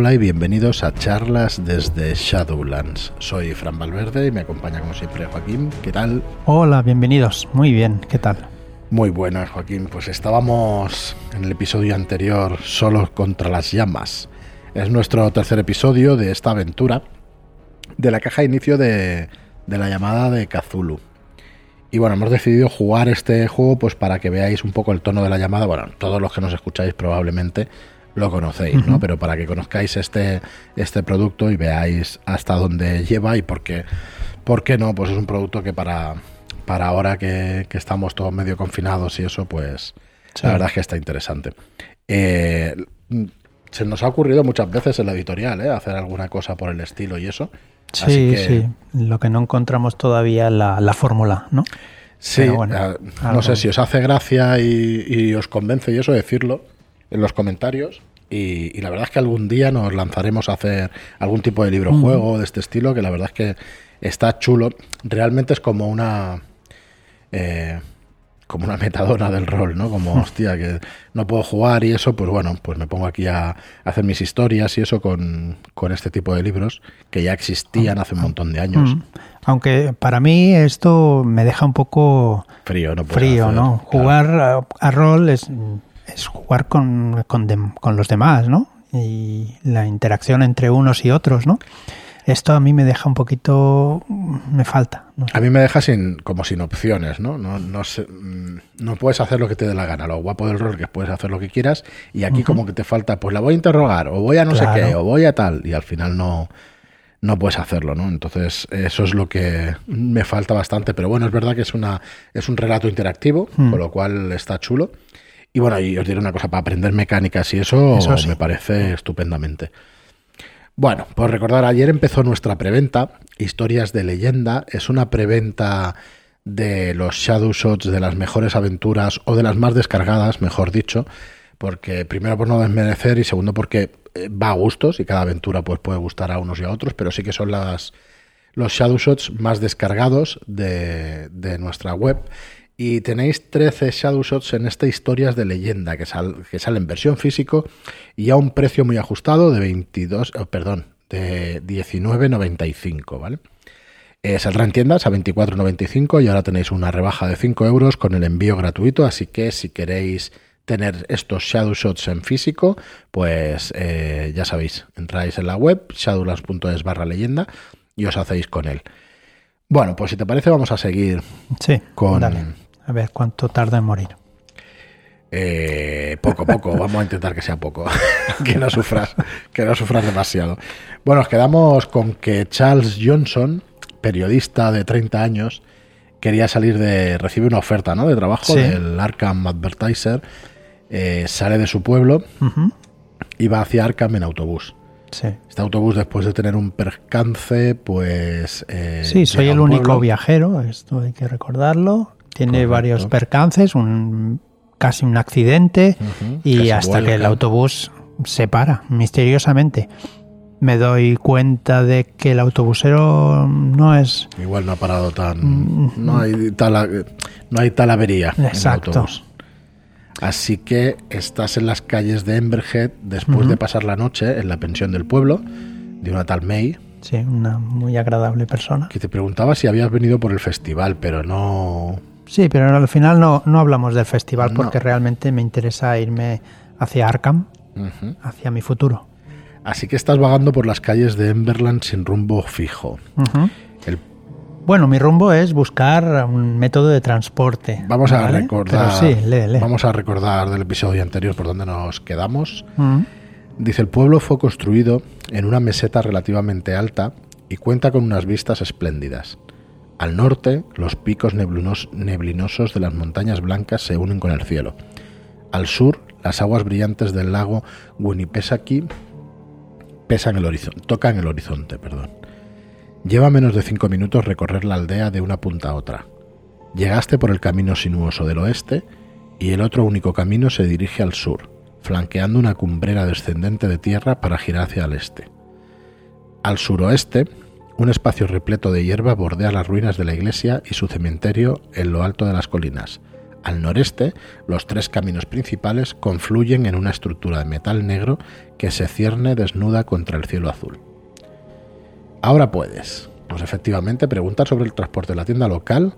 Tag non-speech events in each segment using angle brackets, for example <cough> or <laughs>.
Hola y bienvenidos a charlas desde Shadowlands. Soy Fran Valverde y me acompaña como siempre Joaquín. ¿Qué tal? Hola, bienvenidos. Muy bien, ¿qué tal? Muy buenas, Joaquín. Pues estábamos en el episodio anterior solos contra las llamas. Es nuestro tercer episodio de esta aventura de la caja de inicio de, de la llamada de Cthulhu. Y bueno, hemos decidido jugar este juego pues para que veáis un poco el tono de la llamada. Bueno, todos los que nos escucháis probablemente lo conocéis, ¿no? Pero para que conozcáis este, este producto y veáis hasta dónde lleva y por qué, por qué no, pues es un producto que para, para ahora que, estamos todos medio confinados y eso, pues la verdad es que está interesante. Eh, se nos ha ocurrido muchas veces en la editorial, ¿eh? Hacer alguna cosa por el estilo y eso. Sí, sí. Lo que no encontramos todavía la, la fórmula, ¿no? Sí, bueno, no sé si os hace gracia y, os convence y eso decirlo en los comentarios. Y, la verdad es que algún día nos lanzaremos a hacer algún tipo de libro juego de este estilo, que la verdad es que está chulo. Realmente es como una. Eh, como una metadona del rol, ¿no? Como, hostia, que no puedo jugar y eso, pues bueno, pues me pongo aquí a hacer mis historias y eso con, este tipo de libros que ya existían hace un montón de años. Mm. Aunque para mí esto me deja un poco frío, ¿no? Frío, ¿no? Jugar a, rol es, es jugar con, con los demás, ¿no? Y la interacción entre unos y otros, ¿no? Esto a mí me deja un poquito, me falta. A mí me deja sin, como sin opciones, ¿no? No, no, mm, no puedes hacer lo que te dé la gana. Lo guapo del rol que puedes hacer lo que quieras y aquí como que te falta, pues la voy a interrogar o voy a no sé qué o voy a tal y al final no, no puedes hacerlo, ¿no? Entonces eso es lo que me falta bastante. Pero bueno, es verdad que es, una, es un relato interactivo, mm. con lo cual está chulo. Y bueno, y os diré una cosa, para aprender mecánicas y eso, me parece estupendamente. Bueno, pues recordar, ayer empezó nuestra preventa, Historias de Leyenda. Es una preventa de los Shadow Shots, de las mejores aventuras o de las más descargadas, mejor dicho, porque primero por no desmerecer y segundo porque eh, va a gustos y cada aventura pues, puede gustar a unos y a otros, pero sí que son las, los Shadow Shots más descargados de, de nuestra web y tenéis 13 Shadow Shots en esta historias de leyenda que, que sale en versión físico y a un precio muy ajustado de 22, perdón, de 19.95, ¿vale? Eh, saldrá en tiendas a 24.95 y ahora tenéis una rebaja de 5 euros con el envío gratuito, así que si queréis tener estos Shadow Shots en físico, pues eh, ya sabéis, entráis en la web shadowlands.es barra leyenda y os hacéis con él. Bueno, pues si te parece vamos a seguir sí, con, a ver cuánto tarda en morir. Eh, poco, poco. <laughs> Vamos a intentar que sea poco. <laughs> que no sufras, que no sufras demasiado. Bueno, nos quedamos con que Charles Johnson, periodista de 30 años, quería salir de. recibe una oferta ¿no? de trabajo del Arkham Advertiser. Eh, sale de su pueblo y va hacia Arkham en autobús. Sí. Este autobús, después de tener un percance, pues. Eh, sí, soy el único viajero, esto hay que recordarlo. Tiene varios percances, un, casi un accidente y hasta que el autobús se para misteriosamente. Me doy cuenta de que el autobusero no es... Igual no ha parado tan... Mm, no hay tal, no hay tal avería Exacto. En el autobús. Así que estás en las calles de Emberhead después de pasar la noche en la pensión del pueblo de una tal May. Sí, una muy agradable persona. Que te preguntaba si habías venido por el festival, pero no, Sí, pero al final no, no hablamos del festival porque realmente me interesa irme hacia Arkham, hacia mi futuro. Así que estás vagando por las calles de Emberland sin rumbo fijo. Bueno, mi rumbo es buscar un método de transporte. Vamos a recordar. Vamos a recordar del episodio anterior por donde nos quedamos. Dice el pueblo fue construido en una meseta relativamente alta y cuenta con unas vistas espléndidas. Al norte, los picos neblinosos de las montañas blancas se unen con el cielo. Al sur, las aguas brillantes del lago Winnipesaukee pesan el horizonte, tocan el horizonte. Perdón. Lleva menos de cinco minutos recorrer la aldea de una punta a otra. Llegaste por el camino sinuoso del oeste y el otro único camino se dirige al sur, flanqueando una cumbrera descendente de tierra para girar hacia el este. Al suroeste, un espacio repleto de hierba bordea las ruinas de la iglesia y su cementerio en lo alto de las colinas, Al noreste, los tres caminos principales confluyen en una estructura de metal negro que se cierne desnuda contra el cielo azul. Ahora puedes, pues efectivamente, preguntar sobre el transporte de la tienda local,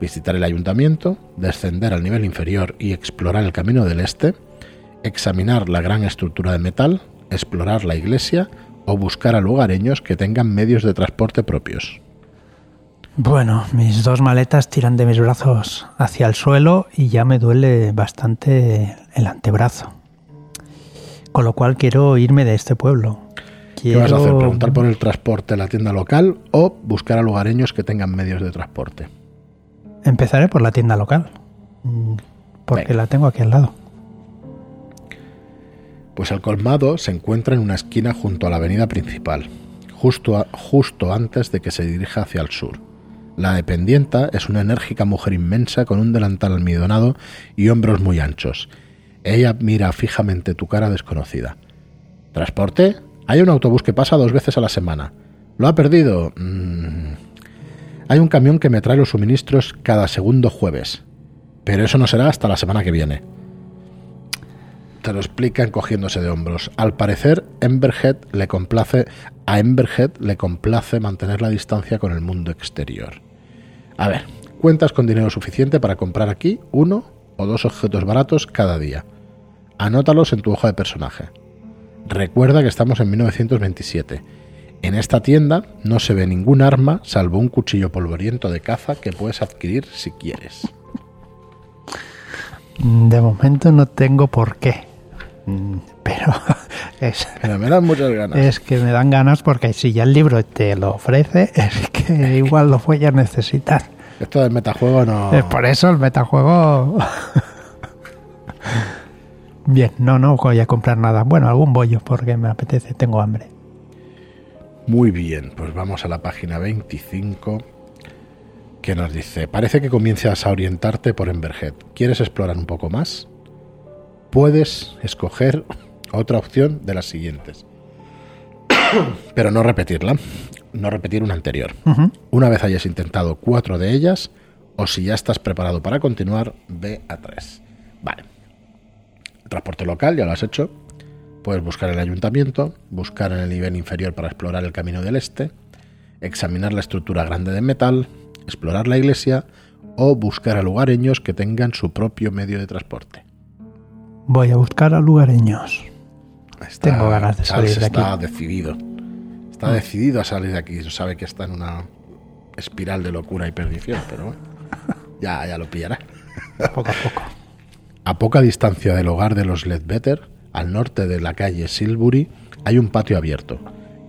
visitar el ayuntamiento, descender al nivel inferior y explorar el camino del este, examinar la gran estructura de metal, explorar la iglesia o buscar a lugareños que tengan medios de transporte propios. Bueno, mis dos maletas tiran de mis brazos hacia el suelo y ya me duele bastante el antebrazo. Con lo cual quiero irme de este pueblo. ¿Qué vas a hacer? ¿Preguntar por el transporte en la tienda local o buscar a lugareños que tengan medios de transporte? Empezaré por la tienda local. Mm, porque la tengo aquí al lado. Pues el colmado se encuentra en una esquina junto a la avenida principal, justo, justo antes de que se dirija hacia el sur. La dependienta es una enérgica mujer inmensa con un delantal almidonado y hombros muy anchos. Ella mira fijamente tu cara desconocida. ¿Transporte? Hay un autobús que pasa dos veces a la semana. ¿Lo ha perdido? Mm. Hay un camión que me trae los suministros cada segundo jueves. Pero eso no será hasta la semana que viene. Te lo explica encogiéndose de hombros. Al parecer, Emberhead le complace, a Emberhead le complace mantener la distancia con el mundo exterior. A ver, cuentas con dinero suficiente para comprar aquí uno o dos objetos baratos cada día. Anótalos en tu hoja de personaje. Recuerda que estamos en 1927. En esta tienda no se ve ningún arma salvo un cuchillo polvoriento de caza que puedes adquirir si quieres. De momento no tengo por qué. <laughs> Pero es, me dan muchas ganas. Es que me dan ganas porque si ya el libro te lo ofrece, <laughs> es que igual lo voy a necesitar. Esto del metajuego no. Es por eso el metajuego. Bien, no, no voy a comprar nada. Bueno, algún bollo porque me apetece, tengo hambre. Muy bien, pues vamos a la página 25 que nos dice, parece que comienzas a orientarte por Emberhead. ¿Quieres explorar un poco más? Puedes escoger otra opción de las siguientes. <coughs> Pero no repetirla, no repetir una anterior. Una vez hayas intentado cuatro de ellas, o si ya estás preparado para continuar, ve a tres. Vale. Transporte local, ya lo has hecho. Puedes buscar el ayuntamiento, buscar en el nivel inferior para explorar el camino del este, examinar la estructura grande de metal, explorar la iglesia o buscar a lugareños que tengan su propio medio de transporte. Voy a buscar a lugareños. Tengo ganas de salir de aquí. Está decidido. Está decidido a salir de aquí. Sabe que está en una espiral de locura y perdición, pero bueno, <laughs> ya, ya lo pillará. Poco a poco. A poca distancia del hogar de los Ledbetter, al norte de la calle Silbury, hay un patio abierto.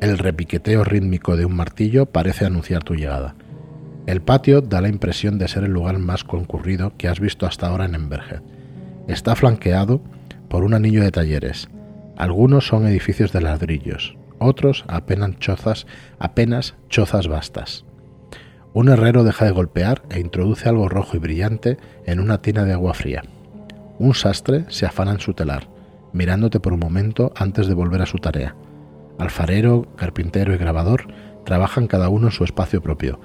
El repiqueteo rítmico de un martillo parece anunciar tu llegada. El patio da la impresión de ser el lugar más concurrido que has visto hasta ahora en Emberhead. Está flanqueado por un anillo de talleres. Algunos son edificios de ladrillos, otros apenas chozas, apenas chozas vastas. Un herrero deja de golpear e introduce algo rojo y brillante en una tina de agua fría. Un sastre se afana en su telar, mirándote por un momento antes de volver a su tarea. Alfarero, carpintero y grabador trabajan cada uno en su espacio propio,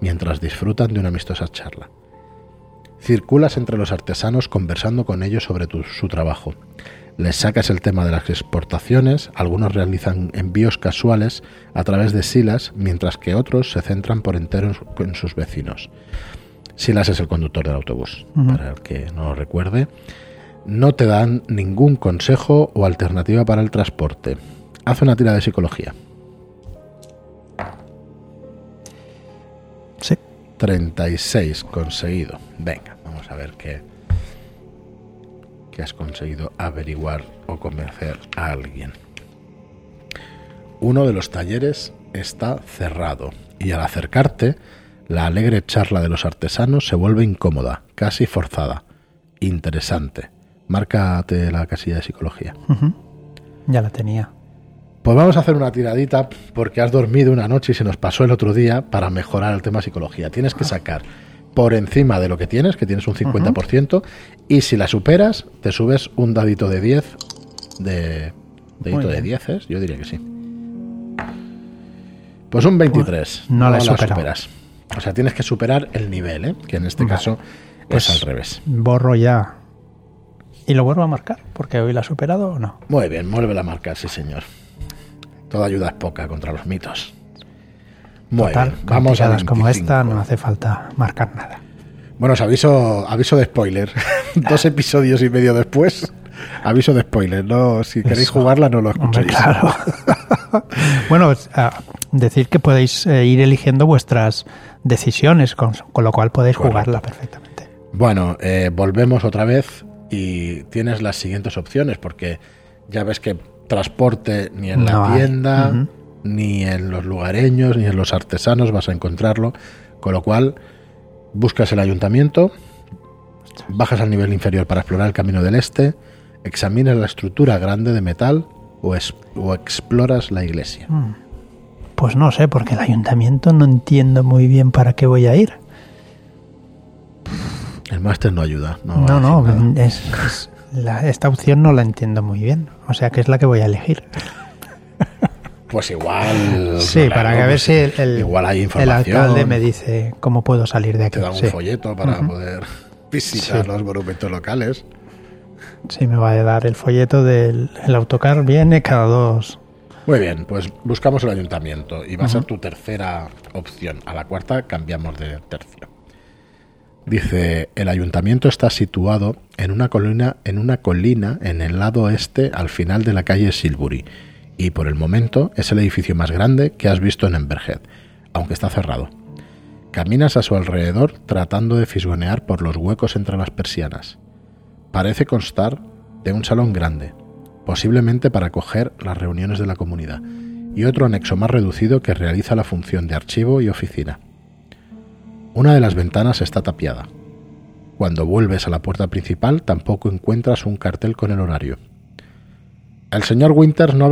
mientras disfrutan de una amistosa charla. Circulas entre los artesanos conversando con ellos sobre su trabajo. Les sacas el tema de las exportaciones, algunos realizan envíos casuales a través de Silas, mientras que otros se centran por entero en sus vecinos. Silas es el conductor del autobús, para el que no lo recuerde. No te dan ningún consejo o alternativa para el transporte. Haz una tira de psicología. 36 conseguido. Venga, vamos a ver qué, qué has conseguido averiguar o convencer a alguien. Uno de los talleres está cerrado y al acercarte, la alegre charla de los artesanos se vuelve incómoda, casi forzada. Interesante. Márcate la casilla de psicología. Ya la tenía. Pues vamos a hacer una tiradita porque has dormido una noche y se nos pasó el otro día para mejorar el tema psicología. Tienes que sacar por encima de lo que tienes, que tienes un 50%, y si la superas, te subes un dadito de 10 de dadito de 10, yo diría que sí. Pues un 23. no, la, superas. O sea, tienes que superar el nivel, ¿eh? que en este caso Pues, al revés. Borro ya. ¿Y lo vuelvo a marcar? Porque hoy la ha superado o no. Muy bien, vuelve a marcar, sí, señor. Toda ayuda es poca contra los mitos. Muy bien, vamos a las como esta, no hace falta marcar nada. Bueno, os aviso, aviso de spoiler. <laughs> Dos episodios y medio después, aviso de spoiler. No, si queréis jugarla, no lo escuchéis. claro. <laughs> bueno, decir que podéis eh, ir eligiendo vuestras decisiones, con, lo cual podéis jugarla perfectamente. Bueno, eh, volvemos otra vez y tienes las siguientes opciones, porque ya ves que transporte ni en la tienda, ni en los lugareños, ni en los artesanos vas a encontrarlo, con lo cual buscas el ayuntamiento, bajas al nivel inferior para explorar el camino del este, examinas la estructura grande de metal o, o exploras la iglesia. Mm. Pues no sé, porque el ayuntamiento no entiendo muy bien para qué voy a ir. El máster no ayuda. No, no, esta opción no la entiendo muy bien. O sea que es la que voy a elegir. Pues igual. Sí, para que a ver si el, igual hay el alcalde me dice cómo puedo salir de aquí. Te da un folleto para poder <laughs> visitar los monumentos locales. Sí, me va a dar el folleto del autocar, viene cada dos. Muy bien, pues buscamos el ayuntamiento y va a ser tu tercera opción. A la cuarta cambiamos de tercio. Dice, el ayuntamiento está situado en una colina, en el lado este al final de la calle Silbury y por el momento es el edificio más grande que has visto en Emberhead, aunque está cerrado. Caminas a su alrededor tratando de fisgonear por los huecos entre las persianas. Parece constar de un salón grande, posiblemente para acoger las reuniones de la comunidad, y otro anexo más reducido que realiza la función de archivo y oficina. Una de las ventanas está tapiada. Cuando vuelves a la puerta principal tampoco encuentras un cartel con el horario. El señor Winters no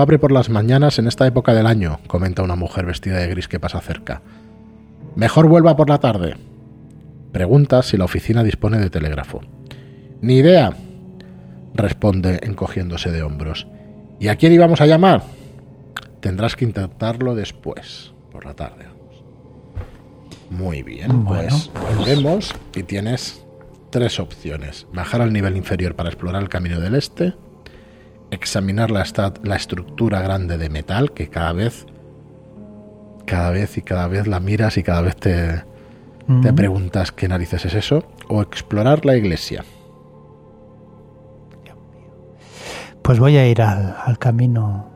abre, por las mañanas en esta época del año, comenta una mujer vestida de gris que pasa cerca. Mejor vuelva por la tarde. Pregunta si la oficina dispone de telégrafo. Ni idea, responde encogiéndose de hombros. ¿Y a quién íbamos a llamar? Tendrás que intentarlo después, por la tarde. Muy bien, pues volvemos y tienes tres opciones. Bajar al nivel inferior para explorar el camino del este, examinar la, la estructura grande de metal que cada vez, cada vez y cada vez la miras y cada vez te, te preguntas qué narices es eso, o explorar la iglesia. Pues voy a ir al, camino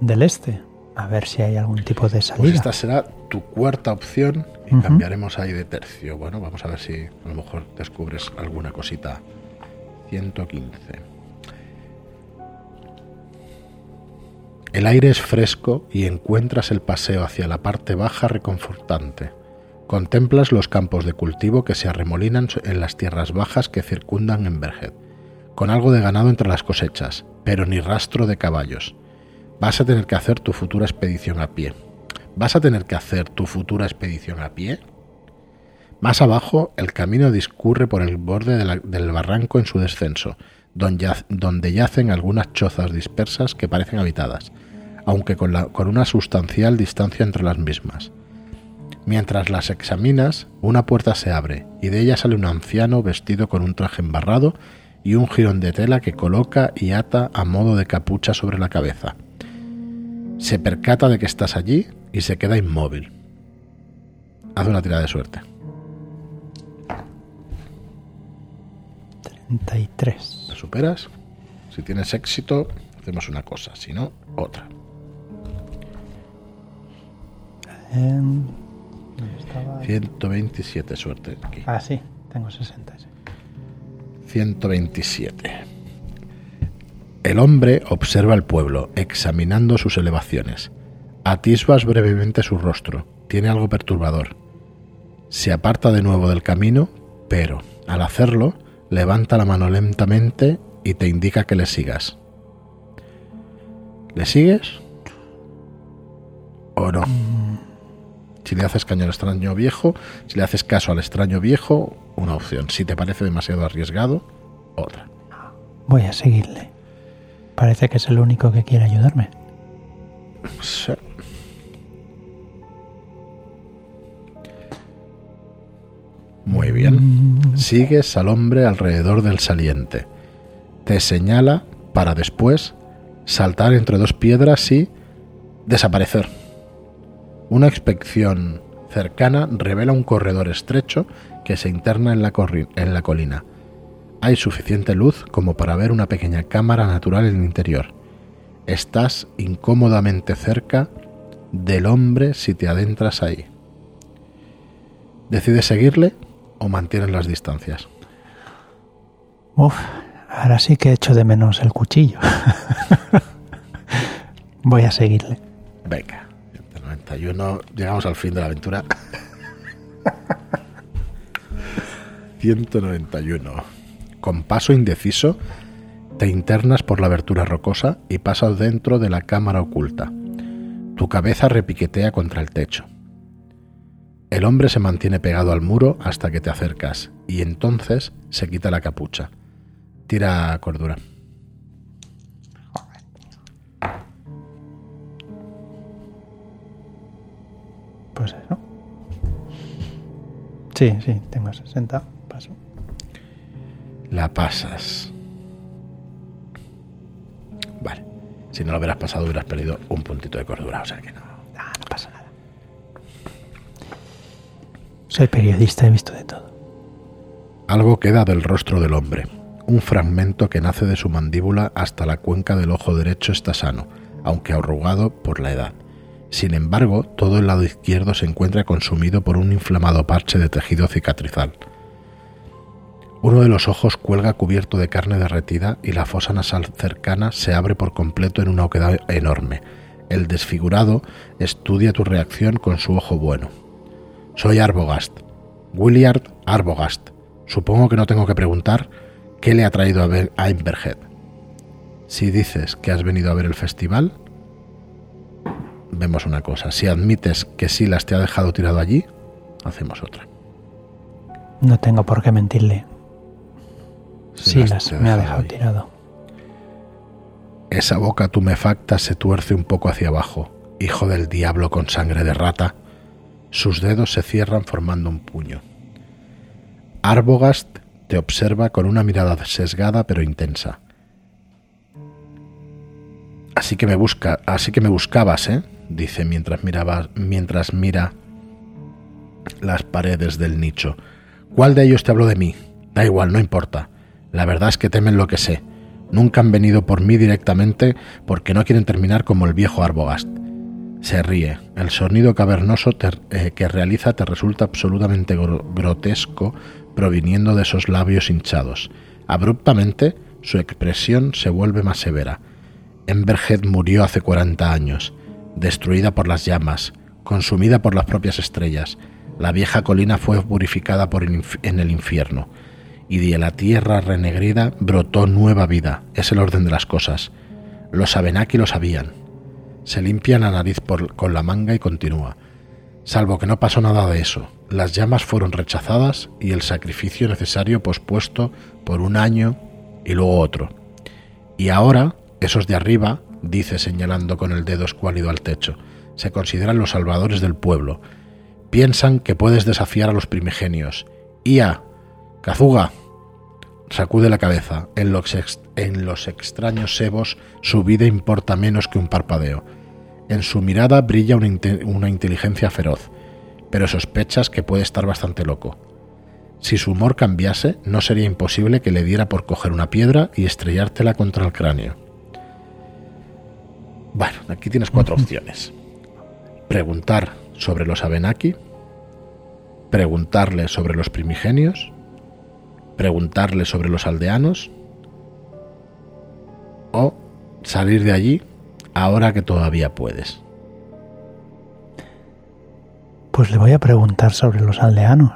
del este, a ver si hay algún tipo de salida. Pues esta será tu cuarta opción y cambiaremos ahí de tercio. Bueno, vamos a ver si a lo mejor descubres alguna cosita. 115. El aire es fresco y encuentras el paseo hacia la parte baja reconfortante. Contemplas los campos de cultivo que se arremolinan en las tierras bajas que circundan en Berget, con algo de ganado entre las cosechas, pero ni rastro de caballos. Vas a tener que hacer tu futura expedición a pie. ¿Vas a tener que hacer tu futura expedición a pie? Más abajo, el camino discurre por el borde del barranco en su descenso, donde, yacen algunas chozas dispersas que parecen habitadas, aunque con, con una sustancial distancia entre las mismas. Mientras las examinas, una puerta se abre y de ella sale un anciano vestido con un traje embarrado y un jirón de tela que coloca y ata a modo de capucha sobre la cabeza. Se percata de que estás allí y se queda inmóvil. Haz una tirada de suerte. 33 superas. Si tienes éxito, hacemos una cosa, si no, otra. 127 suerte aquí. Ah, sí, tengo 60. 127. El hombre observa el pueblo, examinando sus elevaciones. Atisbas brevemente su rostro. Tiene algo perturbador. Se aparta de nuevo del camino, pero, al hacerlo, levanta la mano lentamente y te indica que le sigas. ¿Le sigues? ¿O no? Si le haces caño al extraño viejo, si le haces caso al extraño viejo, una opción. Si te parece demasiado arriesgado, otra. Voy a seguirle. Parece que es el único que quiere ayudarme. Sí. Muy bien. Sigues al hombre alrededor del saliente. Te señala para después saltar entre dos piedras y desaparecer. Una inspección cercana revela un corredor estrecho que se interna en la, en la colina. Hay suficiente luz como para ver una pequeña cámara natural en el interior. Estás incómodamente cerca del hombre si te adentras ahí. ¿Decides seguirle o mantienes las distancias? Uf, ahora sí que echo de menos el cuchillo. <laughs> Voy a seguirle. Venga, 191, llegamos al fin de la aventura. <laughs> 191. Con paso indeciso, te internas por la abertura rocosa y pasas dentro de la cámara oculta. Tu cabeza repiquetea contra el techo. El hombre se mantiene pegado al muro hasta que te acercas y entonces se quita la capucha. Tira cordura. Pues eso. Sí, sí, tengo 60. La pasas. Vale. Si no lo hubieras pasado, hubieras perdido un puntito de cordura, o sea que no. Ah, no pasa nada. Soy periodista, he visto de todo. Algo queda del rostro del hombre. Un fragmento que nace de su mandíbula hasta la cuenca del ojo derecho está sano, aunque arrugado por la edad. Sin embargo, todo el lado izquierdo se encuentra consumido por un inflamado parche de tejido cicatrizal. Uno de los ojos cuelga cubierto de carne derretida y la fosa nasal cercana se abre por completo en una oquedad enorme. El desfigurado estudia tu reacción con su ojo bueno. Soy Arbogast. Williard Arbogast. Supongo que no tengo que preguntar qué le ha traído a ver a Inverhead. Si dices que has venido a ver el festival, vemos una cosa. Si admites que Silas te ha dejado tirado allí, hacemos otra. No tengo por qué mentirle. Silas, me ha dejado tirado. Esa boca tumefacta se tuerce un poco hacia abajo, hijo del diablo con sangre de rata. Sus dedos se cierran formando un puño. Arbogast te observa con una mirada sesgada pero intensa. Así que me busca, así que me buscabas, ¿eh? dice mientras miraba, mientras mira las paredes del nicho. ¿Cuál de ellos te habló de mí? Da igual, no importa. La verdad es que temen lo que sé. Nunca han venido por mí directamente porque no quieren terminar como el viejo Arbogast. Se ríe. El sonido cavernoso eh, que realiza te resulta absolutamente grotesco proviniendo de esos labios hinchados. Abruptamente, su expresión se vuelve más severa. Emberhead murió hace 40 años destruida por las llamas, consumida por las propias estrellas. La vieja colina fue purificada por en el infierno, y de la tierra renegrida brotó nueva vida. Es el orden de las cosas. Los Abenaki lo sabían. Se limpia la nariz con la manga y continúa. Salvo que no pasó nada de eso. Las llamas fueron rechazadas y el sacrificio necesario pospuesto por un año y luego otro. Y ahora, esos de arriba, dice señalando con el dedo escuálido al techo. Se consideran los salvadores del pueblo. Piensan que puedes desafiar a los primigenios. Ia, Kazuga. Sacude la cabeza. En los, en los extraños sebos su vida importa menos que un parpadeo. En su mirada brilla una, una inteligencia feroz, pero sospechas que puede estar bastante loco. Si su humor cambiase, no sería imposible que le diera por coger una piedra y estrellártela contra el cráneo. Bueno, aquí tienes cuatro <laughs> opciones. Preguntar sobre los Abenaki, preguntarle sobre los primigenios, preguntarle sobre los aldeanos o salir de allí ahora que todavía puedes. Pues le voy a preguntar sobre los aldeanos.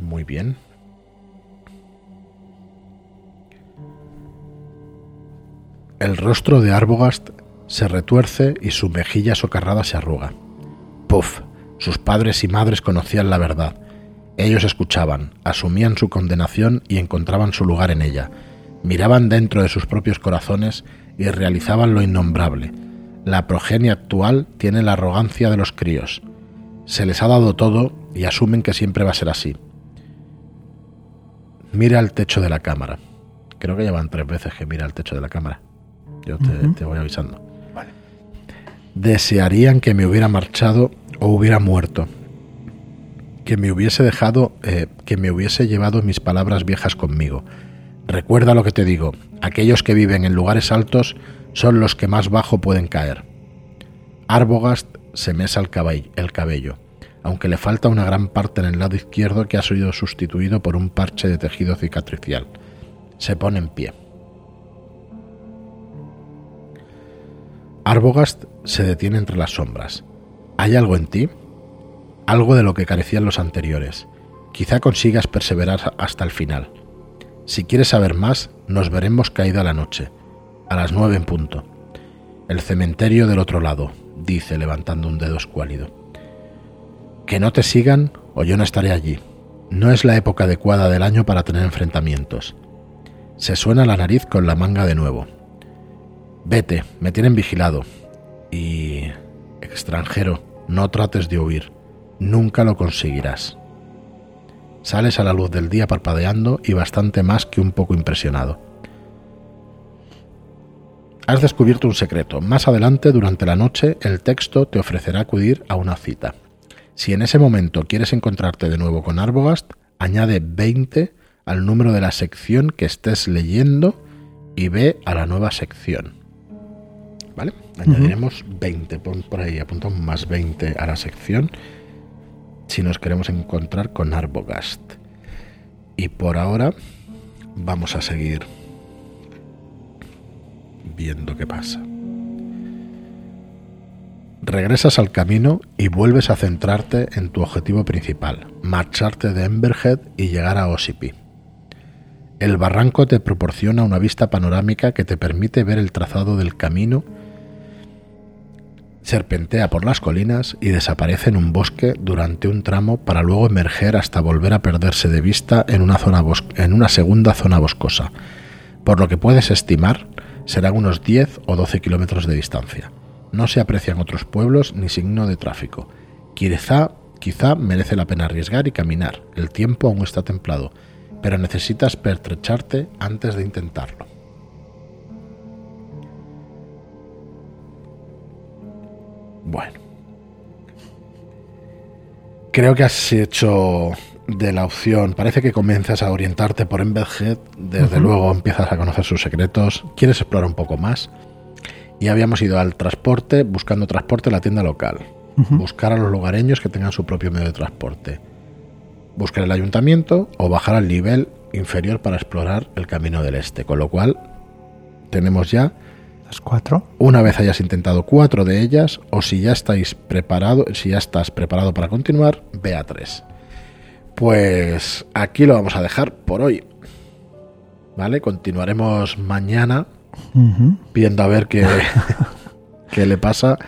Muy bien. El rostro de Arbogast se retuerce y su mejilla socarrada se arruga. Puff, sus padres y madres conocían la verdad. Ellos escuchaban, asumían su condenación y encontraban su lugar en ella. Miraban dentro de sus propios corazones y realizaban lo innombrable. La progenie actual tiene la arrogancia de los críos. Se les ha dado todo y asumen que siempre va a ser así. Mira al techo de la cámara. Creo que llevan tres veces que mira al techo de la cámara. Yo te, voy avisando. Desearían que me hubiera marchado o hubiera muerto. Que me hubiese dejado, eh, que me hubiese llevado mis palabras viejas conmigo. Recuerda lo que te digo, aquellos que viven en lugares altos son los que más bajo pueden caer. Arbogast se mesa el cabello, aunque le falta una gran parte en el lado izquierdo que ha sido sustituido por un parche de tejido cicatricial. Se pone en pie. Arbogast se detiene entre las sombras. ¿Hay algo en ti? Algo de lo que carecían los anteriores. Quizá consigas perseverar hasta el final. Si quieres saber más, nos veremos caída la noche, a las nueve en punto. El cementerio del otro lado, dice levantando un dedo escuálido. Que no te sigan o yo no estaré allí. No es la época adecuada del año para tener enfrentamientos. Se suena la nariz con la manga de nuevo. Vete, me tienen vigilado. Y... extranjero, no trates de huir. Nunca lo conseguirás. Sales a la luz del día parpadeando y bastante más que un poco impresionado. Has descubierto un secreto. Más adelante, durante la noche, el texto te ofrecerá acudir a una cita. Si en ese momento quieres encontrarte de nuevo con Arbogast, añade 20 al número de la sección que estés leyendo y ve a la nueva sección. ¿Vale? Añadiremos 20. Pon por ahí, apuntamos más 20 a la sección si nos queremos encontrar con Arbogast. Y por ahora vamos a seguir viendo qué pasa. Regresas al camino y vuelves a centrarte en tu objetivo principal, marcharte de Emberhead y llegar a Osipi. El barranco te proporciona una vista panorámica que te permite ver el trazado del camino, serpentea por las colinas y desaparece en un bosque durante un tramo para luego emerger hasta volver a perderse de vista en una, zona en una segunda zona boscosa, por lo que puedes estimar serán unos 10 o 12 kilómetros de distancia. No se aprecian otros pueblos ni signo de tráfico. Quizá, quizá merece la pena arriesgar y caminar. El tiempo aún está templado, pero necesitas pertrecharte antes de intentarlo. Bueno. Creo que has hecho de la opción, parece que comienzas a orientarte por Embedhead, desde luego empiezas a conocer sus secretos, quieres explorar un poco más. Y habíamos ido al transporte, buscando transporte en la tienda local. Buscar a los lugareños que tengan su propio medio de transporte. Buscar el ayuntamiento o bajar al nivel inferior para explorar el camino del este. Con lo cual, tenemos ya las cuatro. Una vez hayas intentado cuatro de ellas, o si ya estáis preparado, si ya estás preparado para continuar, ve a tres. Pues aquí lo vamos a dejar por hoy. ¿Vale? Continuaremos mañana viendo a ver qué, <laughs> qué le pasa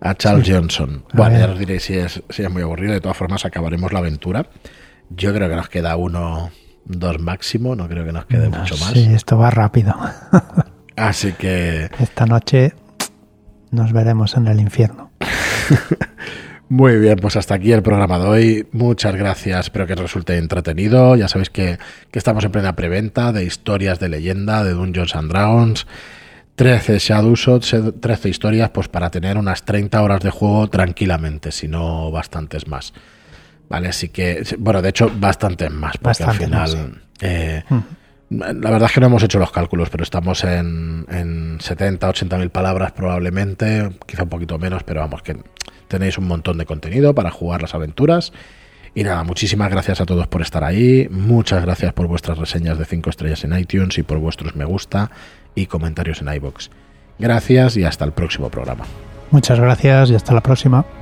a Charles Johnson. bueno, ya os diréis si es, si es muy aburrido. De todas formas, acabaremos la aventura. Yo creo que nos queda uno, dos máximo. No creo que nos quede mucho más. Sí, esto va rápido. <laughs> Así que. Esta noche nos veremos en el infierno. <laughs> Muy bien, pues hasta aquí el programa de hoy. Muchas gracias, espero que resulte entretenido. Ya sabéis que, estamos en plena preventa de historias de leyenda, de Dungeons and Dragons. 13 Shadowshots, 13 historias, pues para tener unas 30 horas de juego tranquilamente, si no bastantes más. Vale, así que, bueno, de hecho, bastantes más, porque al final. Eh, la verdad es que no hemos hecho los cálculos, pero estamos en, en 70, 80 mil palabras probablemente, quizá un poquito menos, pero vamos, que Tenéis un montón de contenido para jugar las aventuras. Y nada, muchísimas gracias a todos por estar ahí. Muchas gracias por vuestras reseñas de 5 estrellas en iTunes y por vuestros me gusta y comentarios en iBox. Gracias y hasta el próximo programa. Muchas gracias y hasta la próxima.